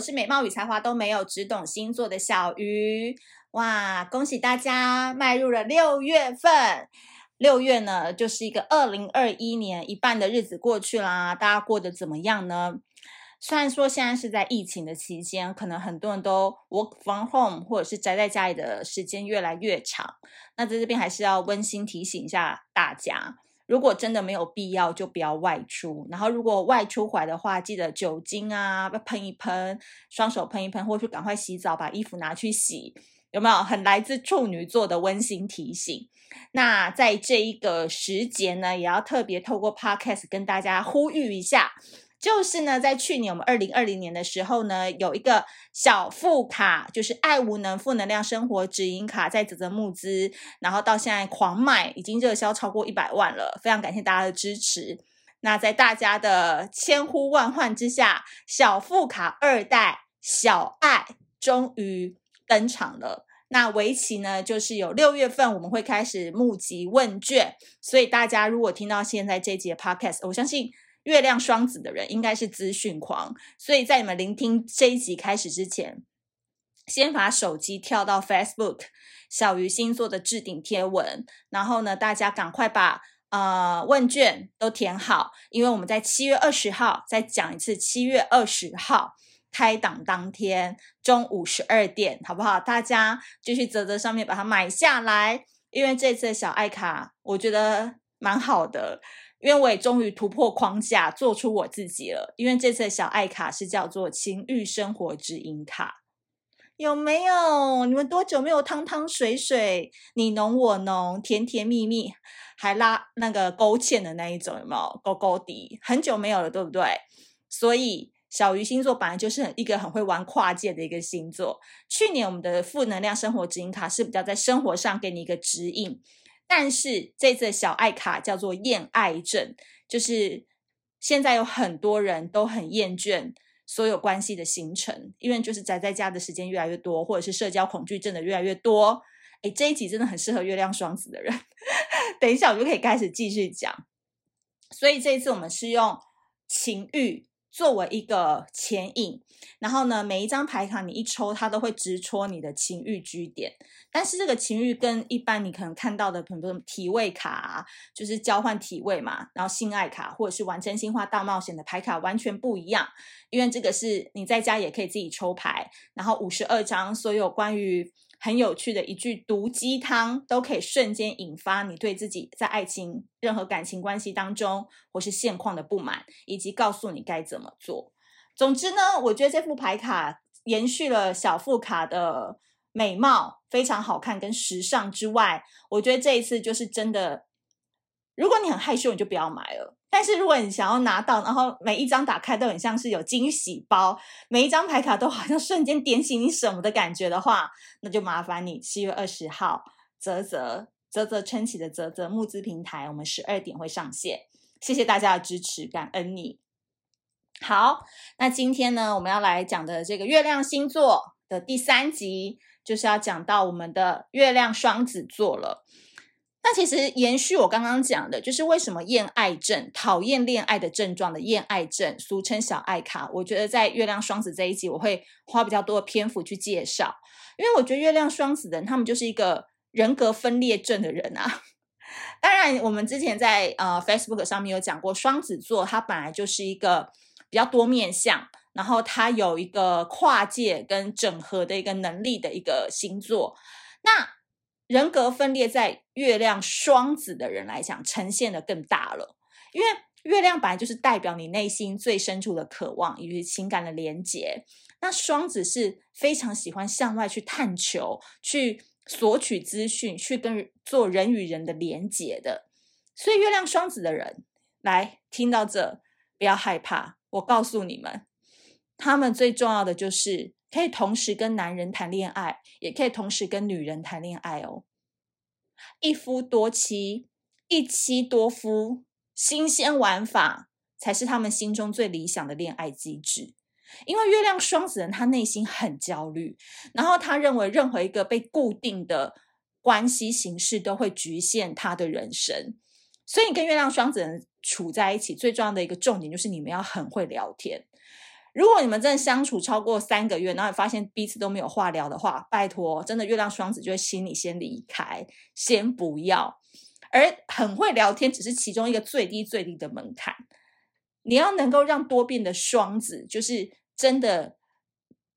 是美貌与才华都没有，只懂星座的小鱼。哇，恭喜大家迈入了六月份。六月呢，就是一个二零二一年一半的日子过去啦。大家过得怎么样呢？虽然说现在是在疫情的期间，可能很多人都 work from home 或者是宅在家里的时间越来越长。那在这边还是要温馨提醒一下大家。如果真的没有必要，就不要外出。然后，如果外出回来的话，记得酒精啊，喷一喷，双手喷一喷，或者是赶快洗澡，把衣服拿去洗，有没有？很来自处女座的温馨提醒。那在这一个时节呢，也要特别透过 Podcast 跟大家呼吁一下。就是呢，在去年我们二零二零年的时候呢，有一个小副卡，就是爱无能负能量生活指引卡，在泽泽募资，然后到现在狂卖，已经热销超过一百万了，非常感谢大家的支持。那在大家的千呼万唤之下，小副卡二代小爱终于登场了。那为期呢，就是有六月份我们会开始募集问卷，所以大家如果听到现在这节 Podcast，我相信。月亮双子的人应该是资讯狂，所以在你们聆听这一集开始之前，先把手机跳到 Facebook 小鱼星座的置顶贴文，然后呢，大家赶快把呃问卷都填好，因为我们在七月二十号再讲一次，七月二十号开档当天中午十二点，好不好？大家就去泽泽上面把它买下来，因为这次的小爱卡我觉得蛮好的。因为我也终于突破框架，做出我自己了。因为这次的小爱卡是叫做情欲生活指引卡，有没有？你们多久没有汤汤水水，你侬我侬，甜甜蜜蜜，还拉那个勾芡的那一种，有没有？勾勾底，很久没有了，对不对？所以小鱼星座本来就是一个很会玩跨界的一个星座。去年我们的负能量生活指引卡是比较在生活上给你一个指引。但是这次小爱卡叫做厌爱症，就是现在有很多人都很厌倦所有关系的形成，因为就是宅在家的时间越来越多，或者是社交恐惧症的越来越多。诶，这一集真的很适合月亮双子的人。等一下我就可以开始继续讲。所以这一次我们是用情欲。作为一个前引，然后呢，每一张牌卡你一抽，它都会直戳你的情欲据点。但是这个情欲跟一般你可能看到的很多体位卡，就是交换体位嘛，然后性爱卡或者是玩真心话大冒险的牌卡完全不一样。因为这个是你在家也可以自己抽牌，然后五十二张所有关于。很有趣的一句毒鸡汤，都可以瞬间引发你对自己在爱情、任何感情关系当中或是现况的不满，以及告诉你该怎么做。总之呢，我觉得这副牌卡延续了小副卡的美貌，非常好看跟时尚之外，我觉得这一次就是真的，如果你很害羞，你就不要买了。但是如果你想要拿到，然后每一张打开都很像是有惊喜包，每一张牌卡都好像瞬间点醒你什么的感觉的话，那就麻烦你七月二十号泽泽泽泽撑起的泽泽募资平台，我们十二点会上线。谢谢大家的支持，感恩你。好，那今天呢，我们要来讲的这个月亮星座的第三集，就是要讲到我们的月亮双子座了。那其实延续我刚刚讲的，就是为什么厌爱症、讨厌恋爱的症状的厌爱症，俗称小爱卡。我觉得在月亮双子这一集，我会花比较多的篇幅去介绍，因为我觉得月亮双子的人，他们就是一个人格分裂症的人啊。当然，我们之前在呃 Facebook 上面有讲过，双子座它本来就是一个比较多面相，然后它有一个跨界跟整合的一个能力的一个星座。那人格分裂在月亮双子的人来讲，呈现的更大了。因为月亮本来就是代表你内心最深处的渴望以及情感的连结，那双子是非常喜欢向外去探求、去索取资讯、去跟做人与人的连结的。所以，月亮双子的人来听到这，不要害怕。我告诉你们，他们最重要的就是。可以同时跟男人谈恋爱，也可以同时跟女人谈恋爱哦。一夫多妻，一妻多夫，新鲜玩法才是他们心中最理想的恋爱机制。因为月亮双子人他内心很焦虑，然后他认为任何一个被固定的关系形式都会局限他的人生。所以你跟月亮双子人处在一起，最重要的一个重点就是你们要很会聊天。如果你们真的相处超过三个月，然后你发现彼此都没有话聊的话，拜托，真的月亮双子就会请你先离开，先不要。而很会聊天只是其中一个最低最低的门槛，你要能够让多变的双子，就是真的，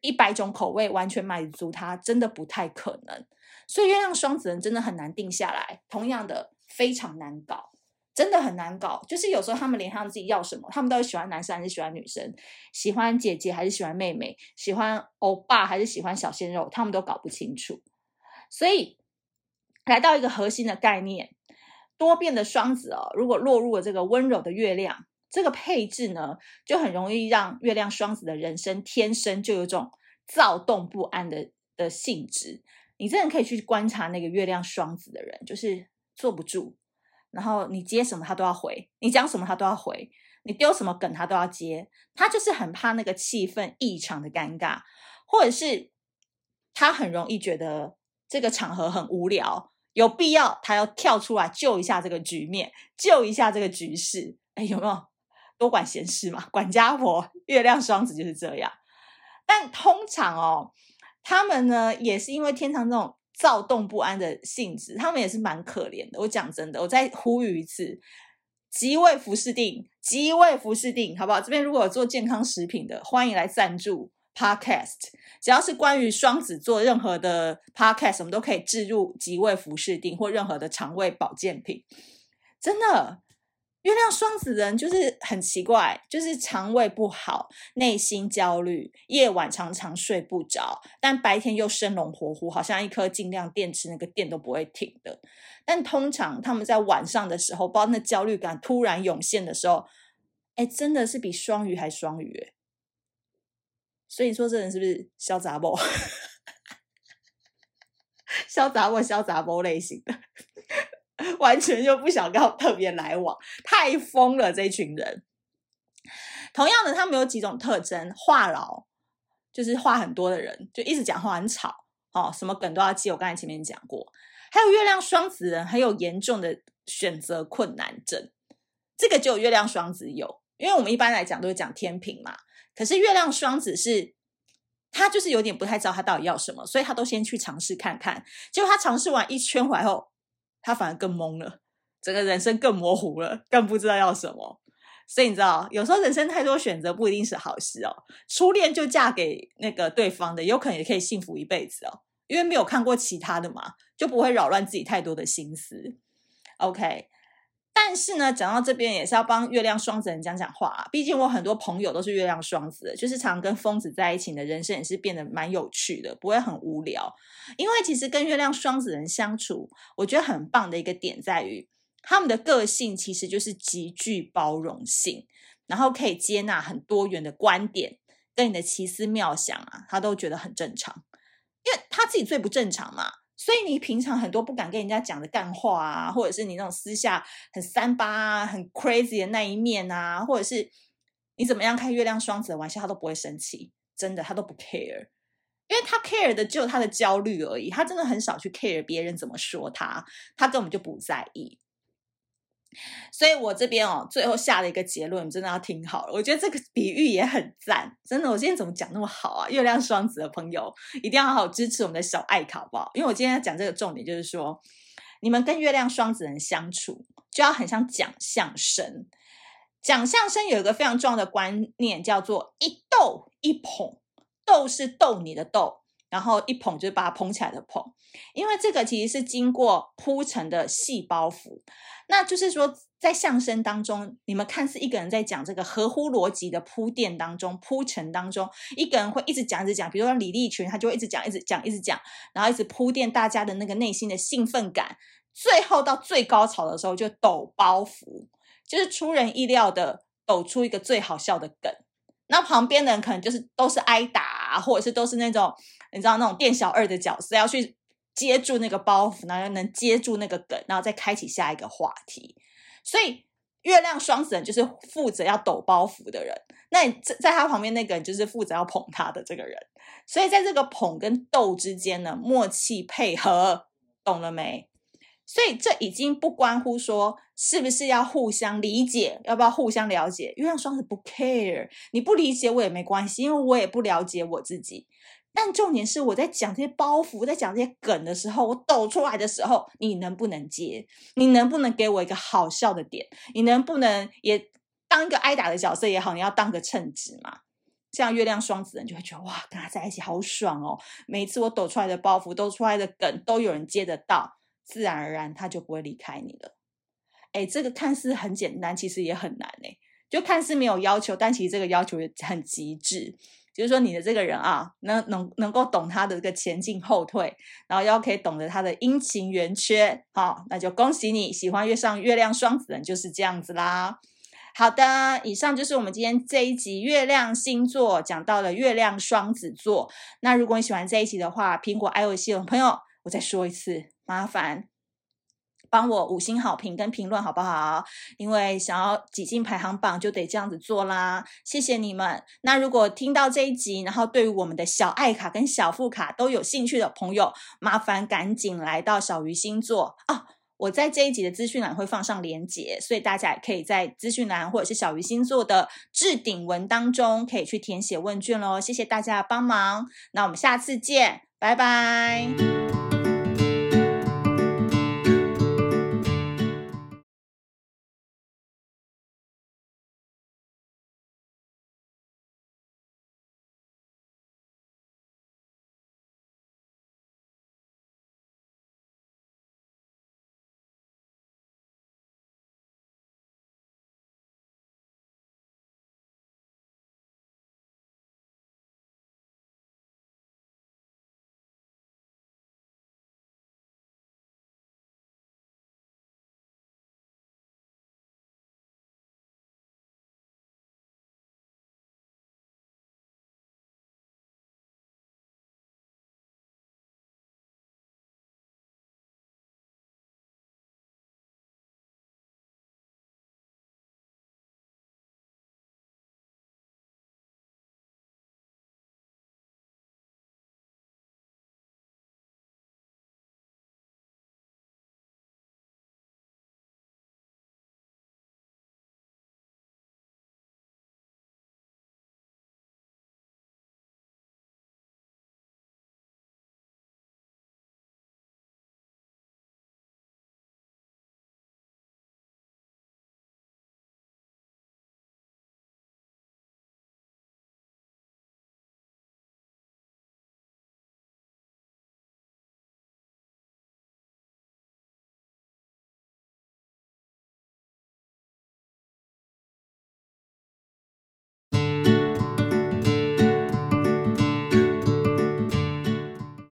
一百种口味完全满足他，真的不太可能。所以月亮双子人真的很难定下来，同样的非常难搞。真的很难搞，就是有时候他们连他们自己要什么，他们到底喜欢男生还是喜欢女生，喜欢姐姐还是喜欢妹妹，喜欢欧巴还是喜欢小鲜肉，他们都搞不清楚。所以来到一个核心的概念，多变的双子哦，如果落入了这个温柔的月亮，这个配置呢，就很容易让月亮双子的人生天生就有种躁动不安的的性质。你真的可以去观察那个月亮双子的人，就是坐不住。然后你接什么他都要回，你讲什么他都要回，你丢什么梗他都要接，他就是很怕那个气氛异常的尴尬，或者是他很容易觉得这个场合很无聊，有必要他要跳出来救一下这个局面，救一下这个局势。哎，有没有多管闲事嘛？管家婆，月亮双子就是这样。但通常哦，他们呢也是因为天长这种。躁动不安的性质，他们也是蛮可怜的。我讲真的，我再呼吁一次，吉味福适錠，吉味福适錠，好不好？这边如果有做健康食品的，欢迎来赞助 Podcast。只要是关于双子座任何的 Podcast，我们都可以置入吉味福适錠或任何的肠胃保健品，真的。月亮双子人就是很奇怪，就是肠胃不好，内心焦虑，夜晚常常睡不着，但白天又生龙活虎，好像一颗劲量电池，那个电都不会停的。但通常他们在晚上的时候，包括那焦虑感突然涌现的时候，哎，真的是比双鱼还双鱼。所以你说这人是不是小杂包？小杂包，小杂包类型的。完全就不想跟特别来往，太疯了这群人。同样的，他们有几种特征：话痨，就是话很多的人，就一直讲话很吵，哦，什么梗都要记。我刚才前面讲过，还有月亮双子人很有严重的选择困难症，这个只有月亮双子有，因为我们一般来讲都是讲天秤嘛，可是月亮双子是，他就是有点不太知道他到底要什么，所以他都先去尝试看看，结果他尝试完一圈回来后。他反而更懵了，整个人生更模糊了，更不知道要什么。所以你知道，有时候人生太多选择不一定是好事哦。初恋就嫁给那个对方的，有可能也可以幸福一辈子哦，因为没有看过其他的嘛，就不会扰乱自己太多的心思。OK。但是呢，讲到这边也是要帮月亮双子人讲讲话啊。毕竟我很多朋友都是月亮双子，就是常跟疯子在一起的人生也是变得蛮有趣的，不会很无聊。因为其实跟月亮双子人相处，我觉得很棒的一个点在于，他们的个性其实就是极具包容性，然后可以接纳很多元的观点，跟你的奇思妙想啊，他都觉得很正常，因为他自己最不正常嘛。所以你平常很多不敢跟人家讲的干话啊，或者是你那种私下很三八啊、很 crazy 的那一面啊，或者是你怎么样开月亮双子的玩笑，他都不会生气，真的他都不 care，因为他 care 的只有他的焦虑而已，他真的很少去 care 别人怎么说他，他根本就不在意。所以我这边哦，最后下了一个结论，你真的要听好了。我觉得这个比喻也很赞，真的。我今天怎么讲那么好啊？月亮双子的朋友一定要好好支持我们的小爱卡，好不好？因为我今天要讲这个重点，就是说，你们跟月亮双子人相处，就要很像讲相声。讲相声有一个非常重要的观念，叫做一逗一捧。逗是逗你的逗，然后一捧就是把它捧起来的捧。因为这个其实是经过铺陈的细包袱。那就是说，在相声当中，你们看似一个人在讲这个合乎逻辑的铺垫当中、铺陈当中，一个人会一直讲、一直讲。比如说李立群，他就会一直讲、一直讲、一直讲，然后一直铺垫大家的那个内心的兴奋感。最后到最高潮的时候，就抖包袱，就是出人意料的抖出一个最好笑的梗。那旁边的人可能就是都是挨打，或者是都是那种你知道那种店小二的角色要去。接住那个包袱，然后能接住那个梗，然后再开启下一个话题。所以月亮双子人就是负责要抖包袱的人，那你在在他旁边那个人就是负责要捧他的这个人。所以在这个捧跟逗之间呢，默契配合，懂了没？所以这已经不关乎说是不是要互相理解，要不要互相了解。月亮双子不 care，你不理解我也没关系，因为我也不了解我自己。但重点是我在讲这些包袱，在讲这些梗的时候，我抖出来的时候，你能不能接？你能不能给我一个好笑的点？你能不能也当一个挨打的角色也好？你要当个称职嘛？像月亮双子人就会觉得哇，跟他在一起好爽哦！每次我抖出来的包袱、抖出来的梗，都有人接得到。自然而然，他就不会离开你了。哎，这个看似很简单，其实也很难哎。就看似没有要求，但其实这个要求也很极致。就是说，你的这个人啊，能能能够懂他的这个前进后退，然后要可以懂得他的阴晴圆缺，好，那就恭喜你，喜欢月上月亮双子人就是这样子啦。好的，以上就是我们今天这一集月亮星座讲到了月亮双子座。那如果你喜欢这一集的话，苹果 iOS 系统朋友，我再说一次。麻烦帮我五星好评跟评论好不好？因为想要挤进排行榜，就得这样子做啦。谢谢你们。那如果听到这一集，然后对于我们的小爱卡跟小副卡都有兴趣的朋友，麻烦赶紧来到小鱼星座啊！我在这一集的资讯栏会放上连结，所以大家也可以在资讯栏或者是小鱼星座的置顶文当中可以去填写问卷喽。谢谢大家帮忙，那我们下次见，拜拜。